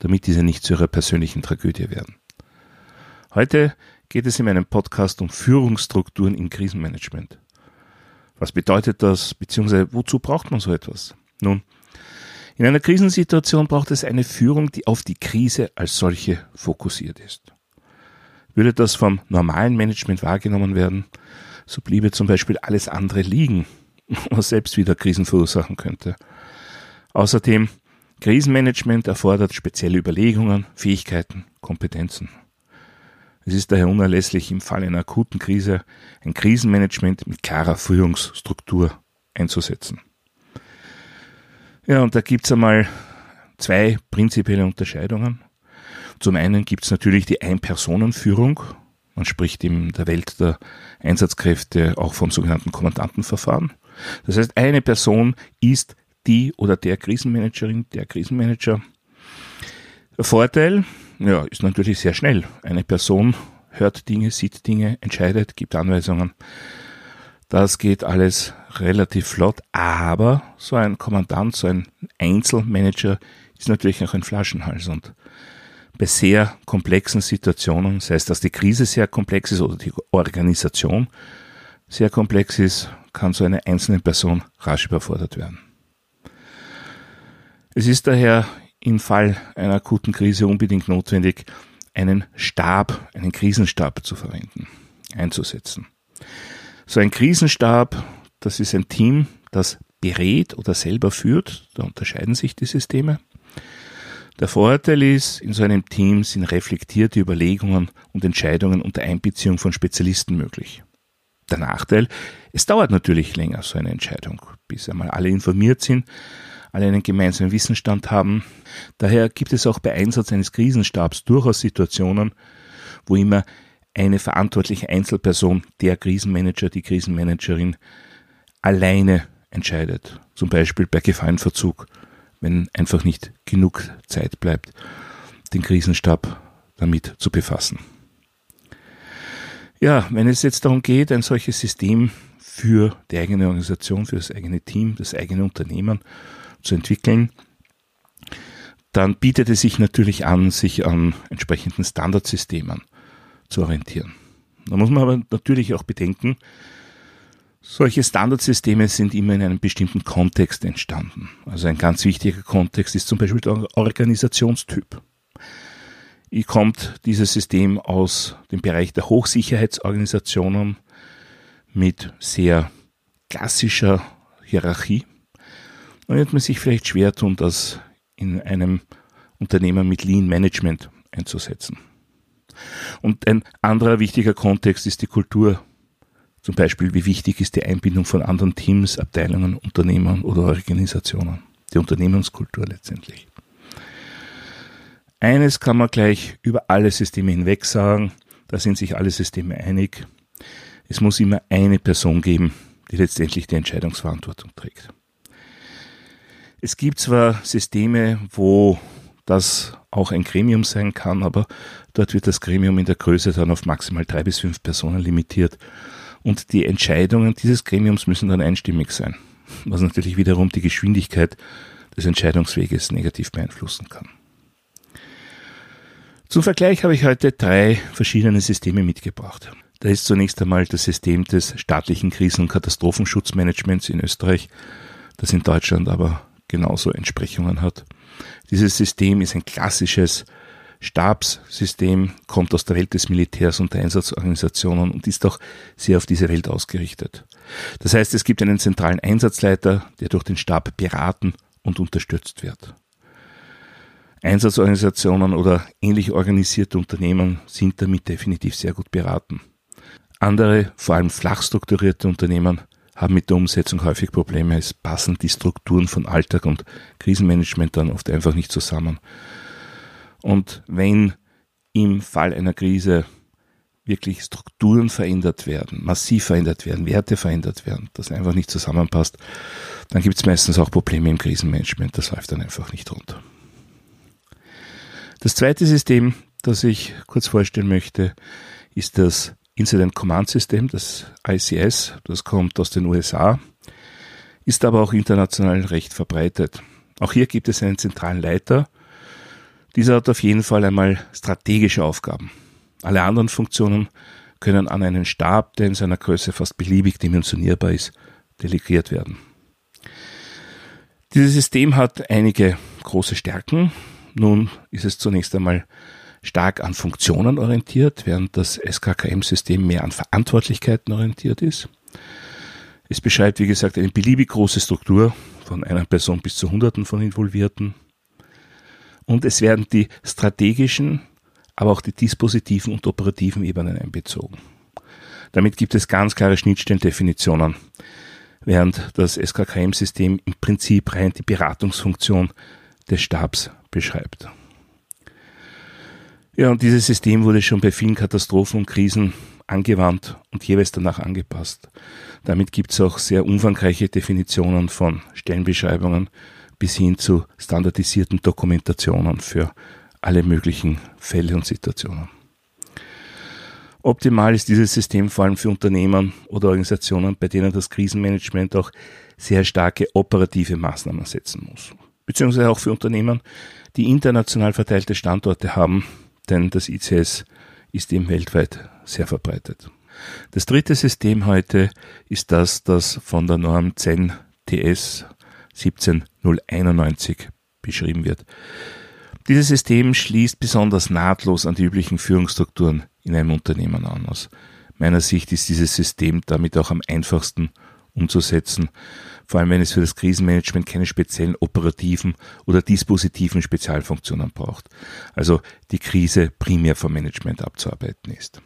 damit diese nicht zu ihrer persönlichen Tragödie werden. Heute geht es in meinem Podcast um Führungsstrukturen im Krisenmanagement. Was bedeutet das, beziehungsweise wozu braucht man so etwas? Nun, in einer Krisensituation braucht es eine Führung, die auf die Krise als solche fokussiert ist. Würde das vom normalen Management wahrgenommen werden, so bliebe zum Beispiel alles andere liegen was selbst wieder Krisen verursachen könnte. Außerdem, Krisenmanagement erfordert spezielle Überlegungen, Fähigkeiten, Kompetenzen. Es ist daher unerlässlich, im Fall einer akuten Krise ein Krisenmanagement mit klarer Führungsstruktur einzusetzen. Ja, und da gibt's einmal zwei prinzipielle Unterscheidungen. Zum einen gibt's natürlich die Ein-Personen-Führung. Man spricht in der Welt der Einsatzkräfte auch vom sogenannten Kommandantenverfahren. Das heißt, eine Person ist die oder der Krisenmanagerin, der Krisenmanager. Der Vorteil, ja, ist natürlich sehr schnell. Eine Person hört Dinge, sieht Dinge, entscheidet, gibt Anweisungen. Das geht alles relativ flott, aber so ein Kommandant, so ein Einzelmanager ist natürlich auch ein Flaschenhals und bei sehr komplexen Situationen, sei es, dass die Krise sehr komplex ist oder die Organisation sehr komplex ist, kann so eine einzelne Person rasch überfordert werden. Es ist daher im Fall einer akuten Krise unbedingt notwendig, einen Stab, einen Krisenstab zu verwenden, einzusetzen. So ein Krisenstab, das ist ein Team, das berät oder selber führt, da unterscheiden sich die Systeme. Der Vorteil ist, in so einem Team sind reflektierte Überlegungen und Entscheidungen unter Einbeziehung von Spezialisten möglich. Der Nachteil, es dauert natürlich länger, so eine Entscheidung, bis einmal alle informiert sind, alle einen gemeinsamen Wissensstand haben. Daher gibt es auch bei Einsatz eines Krisenstabs durchaus Situationen, wo immer eine verantwortliche Einzelperson, der Krisenmanager, die Krisenmanagerin, alleine entscheidet. Zum Beispiel bei Gefahrenverzug, wenn einfach nicht genug Zeit bleibt, den Krisenstab damit zu befassen. Ja, wenn es jetzt darum geht, ein solches System für die eigene Organisation, für das eigene Team, das eigene Unternehmen zu entwickeln, dann bietet es sich natürlich an, sich an entsprechenden Standardsystemen zu orientieren. Da muss man aber natürlich auch bedenken, solche Standardsysteme sind immer in einem bestimmten Kontext entstanden. Also ein ganz wichtiger Kontext ist zum Beispiel der Organisationstyp kommt dieses System aus dem Bereich der Hochsicherheitsorganisationen mit sehr klassischer Hierarchie. Dann wird man sich vielleicht schwer tun, das in einem Unternehmen mit Lean Management einzusetzen. Und ein anderer wichtiger Kontext ist die Kultur. Zum Beispiel, wie wichtig ist die Einbindung von anderen Teams, Abteilungen, Unternehmen oder Organisationen. Die Unternehmenskultur letztendlich. Eines kann man gleich über alle Systeme hinweg sagen, da sind sich alle Systeme einig. Es muss immer eine Person geben, die letztendlich die Entscheidungsverantwortung trägt. Es gibt zwar Systeme, wo das auch ein Gremium sein kann, aber dort wird das Gremium in der Größe dann auf maximal drei bis fünf Personen limitiert. Und die Entscheidungen dieses Gremiums müssen dann einstimmig sein, was natürlich wiederum die Geschwindigkeit des Entscheidungsweges negativ beeinflussen kann. Zum Vergleich habe ich heute drei verschiedene Systeme mitgebracht. Da ist zunächst einmal das System des staatlichen Krisen- und Katastrophenschutzmanagements in Österreich, das in Deutschland aber genauso Entsprechungen hat. Dieses System ist ein klassisches Stabssystem, kommt aus der Welt des Militärs und der Einsatzorganisationen und ist auch sehr auf diese Welt ausgerichtet. Das heißt, es gibt einen zentralen Einsatzleiter, der durch den Stab beraten und unterstützt wird. Einsatzorganisationen oder ähnlich organisierte Unternehmen sind damit definitiv sehr gut beraten. Andere, vor allem flach strukturierte Unternehmen, haben mit der Umsetzung häufig Probleme. Es passen die Strukturen von Alltag und Krisenmanagement dann oft einfach nicht zusammen. Und wenn im Fall einer Krise wirklich Strukturen verändert werden, massiv verändert werden, Werte verändert werden, das einfach nicht zusammenpasst, dann gibt es meistens auch Probleme im Krisenmanagement. Das läuft dann einfach nicht runter. Das zweite System, das ich kurz vorstellen möchte, ist das Incident Command System, das ICS. Das kommt aus den USA, ist aber auch international recht verbreitet. Auch hier gibt es einen zentralen Leiter. Dieser hat auf jeden Fall einmal strategische Aufgaben. Alle anderen Funktionen können an einen Stab, der in seiner Größe fast beliebig dimensionierbar ist, delegiert werden. Dieses System hat einige große Stärken. Nun ist es zunächst einmal stark an Funktionen orientiert, während das SKKM-System mehr an Verantwortlichkeiten orientiert ist. Es beschreibt, wie gesagt, eine beliebig große Struktur von einer Person bis zu Hunderten von Involvierten. Und es werden die strategischen, aber auch die dispositiven und operativen Ebenen einbezogen. Damit gibt es ganz klare Schnittstellendefinitionen, während das SKKM-System im Prinzip rein die Beratungsfunktion des Stabs beschreibt. Ja, und dieses System wurde schon bei vielen Katastrophen und Krisen angewandt und jeweils danach angepasst. Damit gibt es auch sehr umfangreiche Definitionen von Stellenbeschreibungen bis hin zu standardisierten Dokumentationen für alle möglichen Fälle und Situationen. Optimal ist dieses System vor allem für Unternehmen oder Organisationen, bei denen das Krisenmanagement auch sehr starke operative Maßnahmen setzen muss. Beziehungsweise auch für Unternehmen, die international verteilte Standorte haben denn das ICS ist eben weltweit sehr verbreitet. Das dritte System heute ist das, das von der Norm CEN TS 17091 beschrieben wird. Dieses System schließt besonders nahtlos an die üblichen Führungsstrukturen in einem Unternehmen an. Aus meiner Sicht ist dieses System damit auch am einfachsten umzusetzen vor allem wenn es für das Krisenmanagement keine speziellen operativen oder dispositiven Spezialfunktionen braucht. Also die Krise primär vom Management abzuarbeiten ist.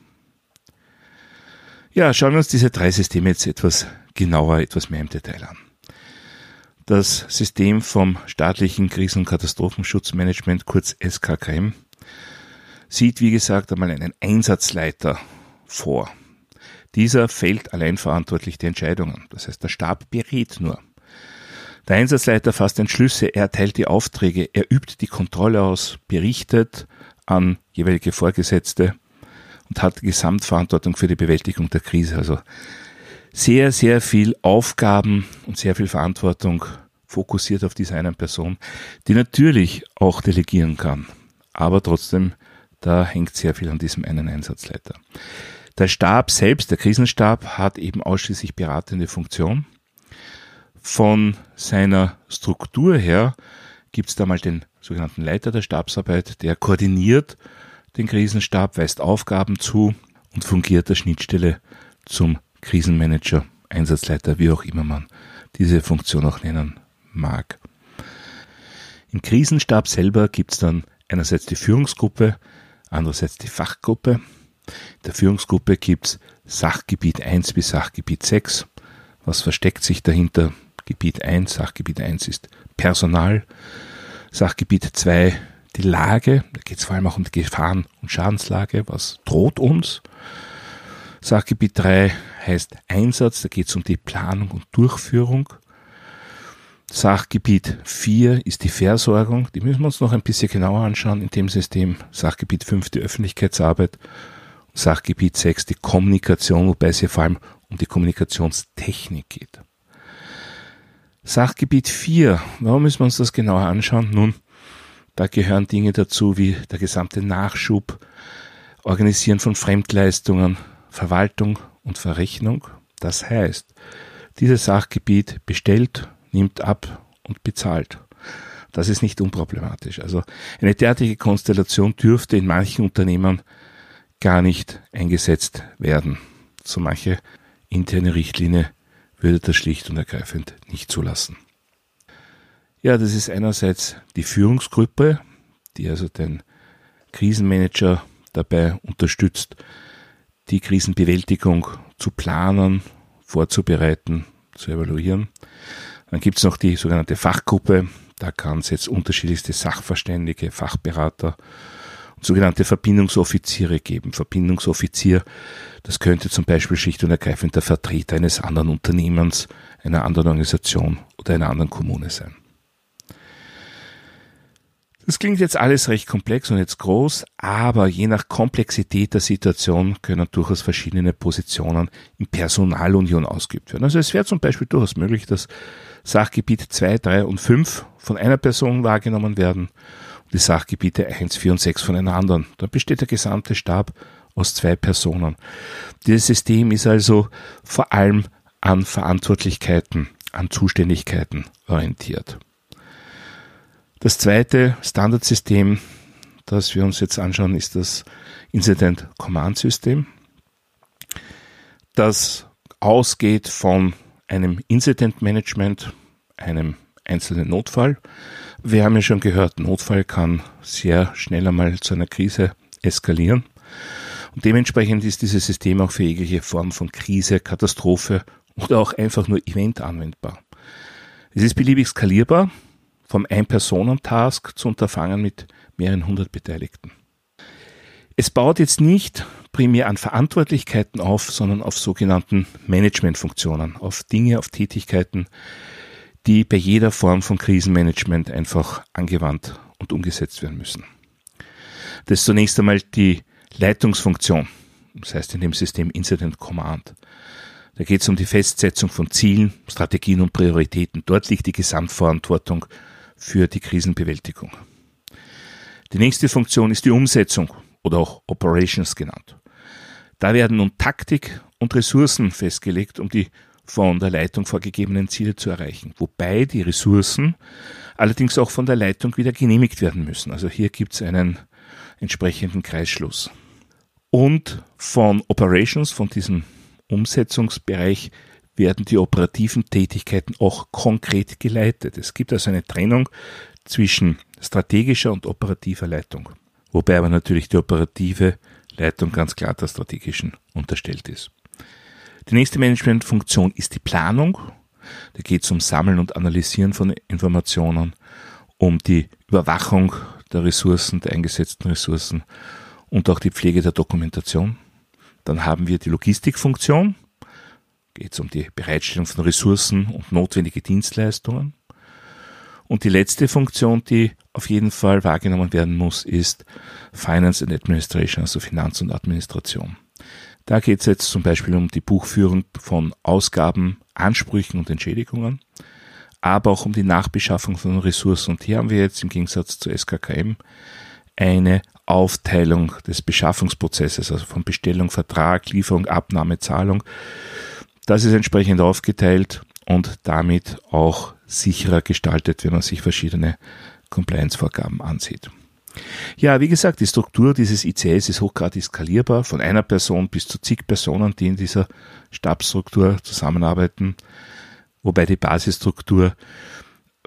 Ja, schauen wir uns diese drei Systeme jetzt etwas genauer, etwas mehr im Detail an. Das System vom staatlichen Krisen- und Katastrophenschutzmanagement, kurz SKKM, sieht, wie gesagt, einmal einen Einsatzleiter vor. Dieser fällt allein verantwortlich die Entscheidungen. Das heißt, der Stab berät nur. Der Einsatzleiter fasst Entschlüsse, er erteilt die Aufträge, er übt die Kontrolle aus, berichtet an jeweilige Vorgesetzte und hat Gesamtverantwortung für die Bewältigung der Krise. Also sehr, sehr viel Aufgaben und sehr viel Verantwortung fokussiert auf diese eine Person, die natürlich auch delegieren kann. Aber trotzdem, da hängt sehr viel an diesem einen Einsatzleiter. Der Stab selbst, der Krisenstab, hat eben ausschließlich beratende Funktion. Von seiner Struktur her gibt es da mal den sogenannten Leiter der Stabsarbeit, der koordiniert den Krisenstab, weist Aufgaben zu und fungiert der Schnittstelle zum Krisenmanager, Einsatzleiter, wie auch immer man diese Funktion auch nennen mag. Im Krisenstab selber gibt es dann einerseits die Führungsgruppe, andererseits die Fachgruppe der Führungsgruppe gibt's Sachgebiet 1 bis Sachgebiet 6. Was versteckt sich dahinter? Gebiet 1, Sachgebiet 1 ist Personal. Sachgebiet 2 die Lage, da geht es vor allem auch um die Gefahren- und Schadenslage, was droht uns. Sachgebiet 3 heißt Einsatz, da geht es um die Planung und Durchführung. Sachgebiet 4 ist die Versorgung, die müssen wir uns noch ein bisschen genauer anschauen in dem System. Sachgebiet 5 die Öffentlichkeitsarbeit Sachgebiet 6 die Kommunikation, wobei es hier vor allem um die Kommunikationstechnik geht. Sachgebiet 4, warum müssen wir uns das genauer anschauen? Nun, da gehören Dinge dazu wie der gesamte Nachschub, Organisieren von Fremdleistungen, Verwaltung und Verrechnung. Das heißt, dieses Sachgebiet bestellt, nimmt ab und bezahlt. Das ist nicht unproblematisch. Also eine derartige Konstellation dürfte in manchen Unternehmen gar nicht eingesetzt werden. So manche interne Richtlinie würde das schlicht und ergreifend nicht zulassen. Ja, das ist einerseits die Führungsgruppe, die also den Krisenmanager dabei unterstützt, die Krisenbewältigung zu planen, vorzubereiten, zu evaluieren. Dann gibt es noch die sogenannte Fachgruppe, da kann es jetzt unterschiedlichste Sachverständige, Fachberater sogenannte Verbindungsoffiziere geben. Verbindungsoffizier, das könnte zum Beispiel schlicht und ergreifend der Vertreter eines anderen Unternehmens, einer anderen Organisation oder einer anderen Kommune sein. Das klingt jetzt alles recht komplex und jetzt groß, aber je nach Komplexität der Situation können durchaus verschiedene Positionen in Personalunion ausgeübt werden. Also es wäre zum Beispiel durchaus möglich, dass Sachgebiet 2, 3 und 5 von einer Person wahrgenommen werden die Sachgebiete 1, 4 und 6 von einer anderen. Dann besteht der gesamte Stab aus zwei Personen. Dieses System ist also vor allem an Verantwortlichkeiten, an Zuständigkeiten orientiert. Das zweite Standardsystem, das wir uns jetzt anschauen, ist das Incident Command System, das ausgeht von einem Incident Management, einem einzelnen Notfall. Wir haben ja schon gehört, Notfall kann sehr schnell einmal zu einer Krise eskalieren. Und dementsprechend ist dieses System auch für jegliche Form von Krise, Katastrophe oder auch einfach nur Event anwendbar. Es ist beliebig skalierbar vom Ein-Personen-Task zu Unterfangen mit mehreren hundert Beteiligten. Es baut jetzt nicht primär an Verantwortlichkeiten auf, sondern auf sogenannten Managementfunktionen, auf Dinge, auf Tätigkeiten, die bei jeder Form von Krisenmanagement einfach angewandt und umgesetzt werden müssen. Das ist zunächst einmal die Leitungsfunktion, das heißt in dem System Incident Command. Da geht es um die Festsetzung von Zielen, Strategien und Prioritäten. Dort liegt die Gesamtverantwortung für die Krisenbewältigung. Die nächste Funktion ist die Umsetzung oder auch Operations genannt. Da werden nun Taktik und Ressourcen festgelegt, um die von der Leitung vorgegebenen Ziele zu erreichen, wobei die Ressourcen allerdings auch von der Leitung wieder genehmigt werden müssen. Also hier gibt es einen entsprechenden Kreisschluss. Und von Operations, von diesem Umsetzungsbereich, werden die operativen Tätigkeiten auch konkret geleitet. Es gibt also eine Trennung zwischen strategischer und operativer Leitung. Wobei aber natürlich die operative Leitung ganz klar der strategischen unterstellt ist. Die nächste Managementfunktion ist die Planung. Da geht es um Sammeln und Analysieren von Informationen, um die Überwachung der Ressourcen, der eingesetzten Ressourcen und auch die Pflege der Dokumentation. Dann haben wir die Logistikfunktion geht es um die Bereitstellung von Ressourcen und notwendige Dienstleistungen. Und die letzte Funktion, die auf jeden Fall wahrgenommen werden muss, ist Finance and Administration, also Finanz und Administration. Da geht es jetzt zum Beispiel um die Buchführung von Ausgaben, Ansprüchen und Entschädigungen, aber auch um die Nachbeschaffung von Ressourcen. Und hier haben wir jetzt im Gegensatz zu SKKM eine Aufteilung des Beschaffungsprozesses, also von Bestellung, Vertrag, Lieferung, Abnahme, Zahlung das ist entsprechend aufgeteilt und damit auch sicherer gestaltet, wenn man sich verschiedene Compliance-Vorgaben ansieht. Ja, wie gesagt, die Struktur dieses ICS ist hochgradig skalierbar, von einer Person bis zu zig Personen, die in dieser Stabsstruktur zusammenarbeiten, wobei die Basisstruktur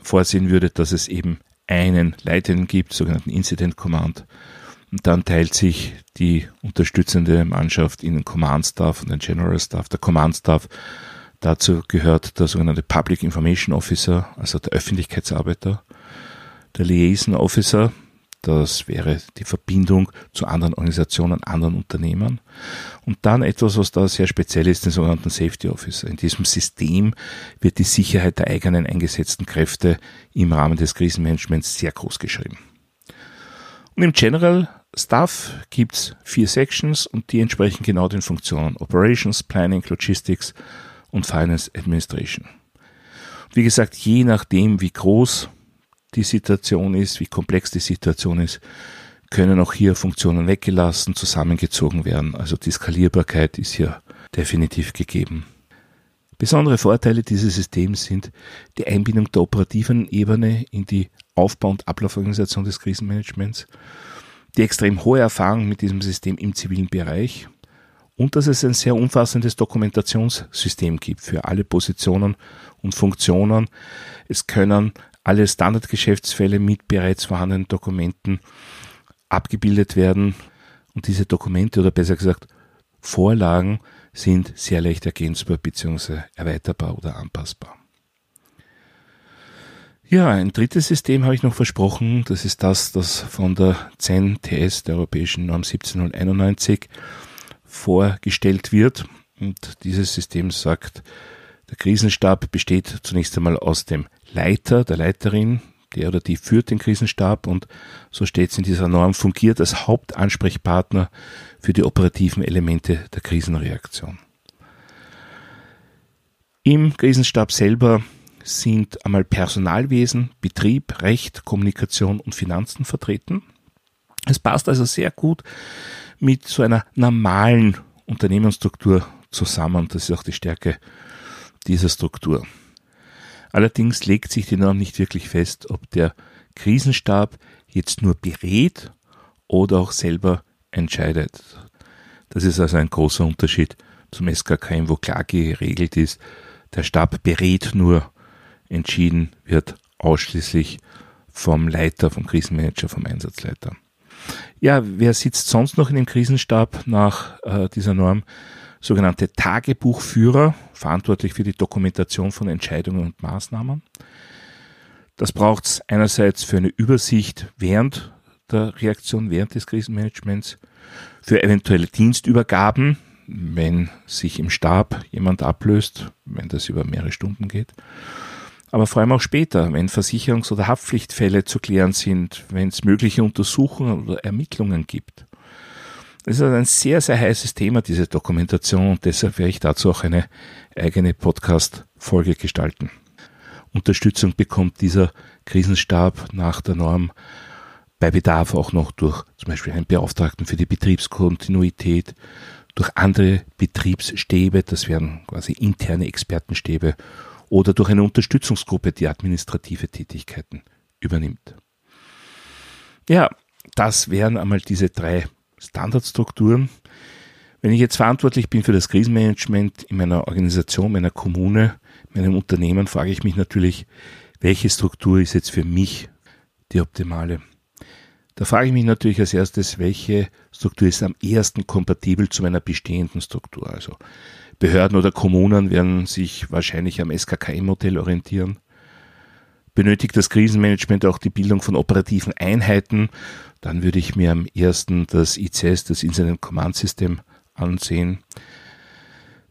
vorsehen würde, dass es eben einen Leitenden gibt, sogenannten Incident Command, und dann teilt sich die unterstützende Mannschaft in den Command Staff und den General Staff. Der Command Staff, dazu gehört der sogenannte Public Information Officer, also der Öffentlichkeitsarbeiter, der Liaison Officer, das wäre die Verbindung zu anderen Organisationen, anderen Unternehmern. Und dann etwas, was da sehr speziell ist, den sogenannten Safety Officer. In diesem System wird die Sicherheit der eigenen eingesetzten Kräfte im Rahmen des Krisenmanagements sehr groß geschrieben. Und im General Staff gibt's vier Sections und die entsprechen genau den Funktionen Operations, Planning, Logistics und Finance Administration. Wie gesagt, je nachdem, wie groß die Situation ist, wie komplex die Situation ist, können auch hier Funktionen weggelassen, zusammengezogen werden. Also die Skalierbarkeit ist hier definitiv gegeben. Besondere Vorteile dieses Systems sind die Einbindung der operativen Ebene in die Aufbau- und Ablauforganisation des Krisenmanagements, die extrem hohe Erfahrung mit diesem System im zivilen Bereich und dass es ein sehr umfassendes Dokumentationssystem gibt für alle Positionen und Funktionen. Es können alle Standardgeschäftsfälle mit bereits vorhandenen Dokumenten abgebildet werden und diese Dokumente oder besser gesagt Vorlagen sind sehr leicht ergänzbar bzw. erweiterbar oder anpassbar. Ja, ein drittes System habe ich noch versprochen. Das ist das, das von der CEN-TS, der Europäischen Norm 17091, vorgestellt wird. Und dieses System sagt, der Krisenstab besteht zunächst einmal aus dem Leiter, der Leiterin, der oder die führt den Krisenstab und so steht es in dieser Norm, fungiert als Hauptansprechpartner für die operativen Elemente der Krisenreaktion. Im Krisenstab selber sind einmal Personalwesen, Betrieb, Recht, Kommunikation und Finanzen vertreten. Es passt also sehr gut mit so einer normalen Unternehmensstruktur zusammen. Das ist auch die Stärke dieser Struktur. Allerdings legt sich die Norm nicht wirklich fest, ob der Krisenstab jetzt nur berät oder auch selber entscheidet. Das ist also ein großer Unterschied zum SKKM, wo klar geregelt ist, der Stab berät nur entschieden wird ausschließlich vom Leiter, vom Krisenmanager, vom Einsatzleiter. Ja, wer sitzt sonst noch in dem Krisenstab nach äh, dieser Norm? Sogenannte Tagebuchführer, verantwortlich für die Dokumentation von Entscheidungen und Maßnahmen. Das braucht es einerseits für eine Übersicht während der Reaktion, während des Krisenmanagements, für eventuelle Dienstübergaben, wenn sich im Stab jemand ablöst, wenn das über mehrere Stunden geht aber vor allem auch später, wenn Versicherungs- oder Haftpflichtfälle zu klären sind, wenn es mögliche Untersuchungen oder Ermittlungen gibt. Das ist ein sehr, sehr heißes Thema, diese Dokumentation, und deshalb werde ich dazu auch eine eigene Podcast-Folge gestalten. Unterstützung bekommt dieser Krisenstab nach der Norm bei Bedarf auch noch durch zum Beispiel einen Beauftragten für die Betriebskontinuität, durch andere Betriebsstäbe, das wären quasi interne Expertenstäbe oder durch eine Unterstützungsgruppe, die administrative Tätigkeiten übernimmt. Ja, das wären einmal diese drei Standardstrukturen. Wenn ich jetzt verantwortlich bin für das Krisenmanagement in meiner Organisation, meiner Kommune, meinem Unternehmen, frage ich mich natürlich, welche Struktur ist jetzt für mich die optimale? Da frage ich mich natürlich als erstes, welche Struktur ist am ehesten kompatibel zu meiner bestehenden Struktur? Also Behörden oder Kommunen werden sich wahrscheinlich am SKKM-Modell orientieren. Benötigt das Krisenmanagement auch die Bildung von operativen Einheiten, dann würde ich mir am ersten das ICS, das Incident Command System, ansehen.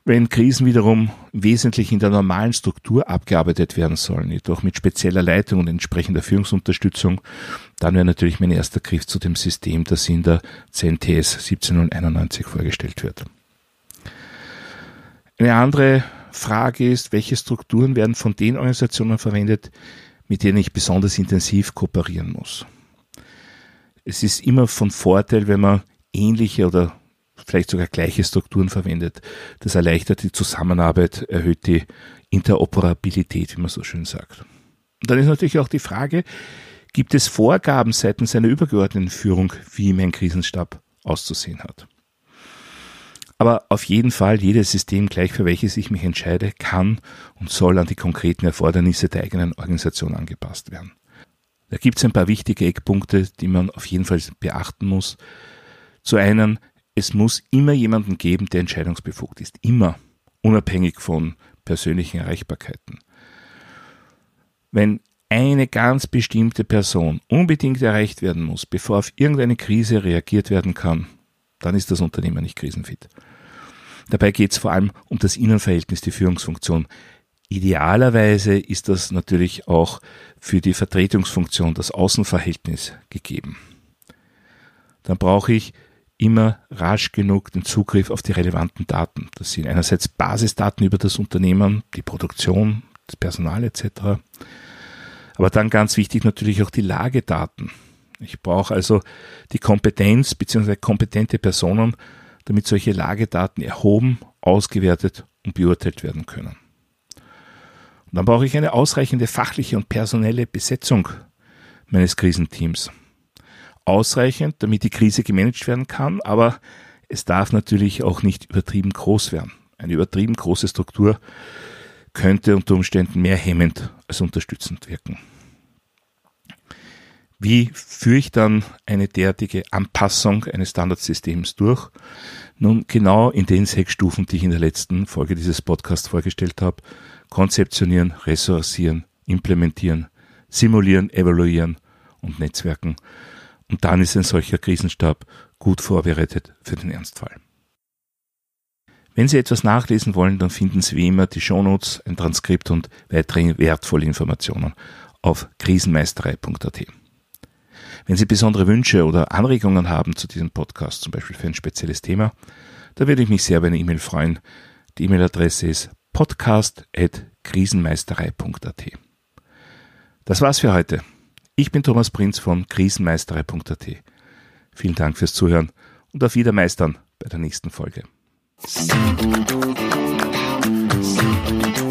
Wenn Krisen wiederum wesentlich in der normalen Struktur abgearbeitet werden sollen, jedoch mit spezieller Leitung und entsprechender Führungsunterstützung, dann wäre natürlich mein erster Griff zu dem System, das in der CNTS 17091 vorgestellt wird. Eine andere Frage ist, welche Strukturen werden von den Organisationen verwendet, mit denen ich besonders intensiv kooperieren muss. Es ist immer von Vorteil, wenn man ähnliche oder vielleicht sogar gleiche Strukturen verwendet. Das erleichtert die Zusammenarbeit, erhöht die Interoperabilität, wie man so schön sagt. Und dann ist natürlich auch die Frage, gibt es Vorgaben seitens einer übergeordneten Führung, wie mein Krisenstab auszusehen hat? Aber auf jeden Fall, jedes System, gleich für welches ich mich entscheide, kann und soll an die konkreten Erfordernisse der eigenen Organisation angepasst werden. Da gibt es ein paar wichtige Eckpunkte, die man auf jeden Fall beachten muss. Zu einem, es muss immer jemanden geben, der entscheidungsbefugt ist. Immer. Unabhängig von persönlichen Erreichbarkeiten. Wenn eine ganz bestimmte Person unbedingt erreicht werden muss, bevor auf irgendeine Krise reagiert werden kann, dann ist das Unternehmen nicht krisenfit. Dabei geht es vor allem um das Innenverhältnis, die Führungsfunktion. Idealerweise ist das natürlich auch für die Vertretungsfunktion, das Außenverhältnis gegeben. Dann brauche ich immer rasch genug den Zugriff auf die relevanten Daten. Das sind einerseits Basisdaten über das Unternehmen, die Produktion, das Personal etc. Aber dann ganz wichtig natürlich auch die Lagedaten. Ich brauche also die Kompetenz bzw. kompetente Personen, damit solche Lagedaten erhoben, ausgewertet und beurteilt werden können. Und dann brauche ich eine ausreichende fachliche und personelle Besetzung meines Krisenteams. Ausreichend, damit die Krise gemanagt werden kann, aber es darf natürlich auch nicht übertrieben groß werden. Eine übertrieben große Struktur könnte unter Umständen mehr hemmend als unterstützend wirken. Wie führe ich dann eine derartige Anpassung eines Standardsystems durch? Nun, genau in den sechs Stufen, die ich in der letzten Folge dieses Podcasts vorgestellt habe. Konzeptionieren, ressourcieren, implementieren, simulieren, evaluieren und netzwerken. Und dann ist ein solcher Krisenstab gut vorbereitet für den Ernstfall. Wenn Sie etwas nachlesen wollen, dann finden Sie wie immer die Shownotes, ein Transkript und weitere wertvolle Informationen auf krisenmeisterei.at. Wenn Sie besondere Wünsche oder Anregungen haben zu diesem Podcast, zum Beispiel für ein spezielles Thema, da würde ich mich sehr über eine E-Mail freuen. Die E-Mail-Adresse ist podcast.krisenmeisterei.at. Das war's für heute. Ich bin Thomas Prinz von krisenmeisterei.at. Vielen Dank fürs Zuhören und auf Wiedermeistern bei der nächsten Folge. You.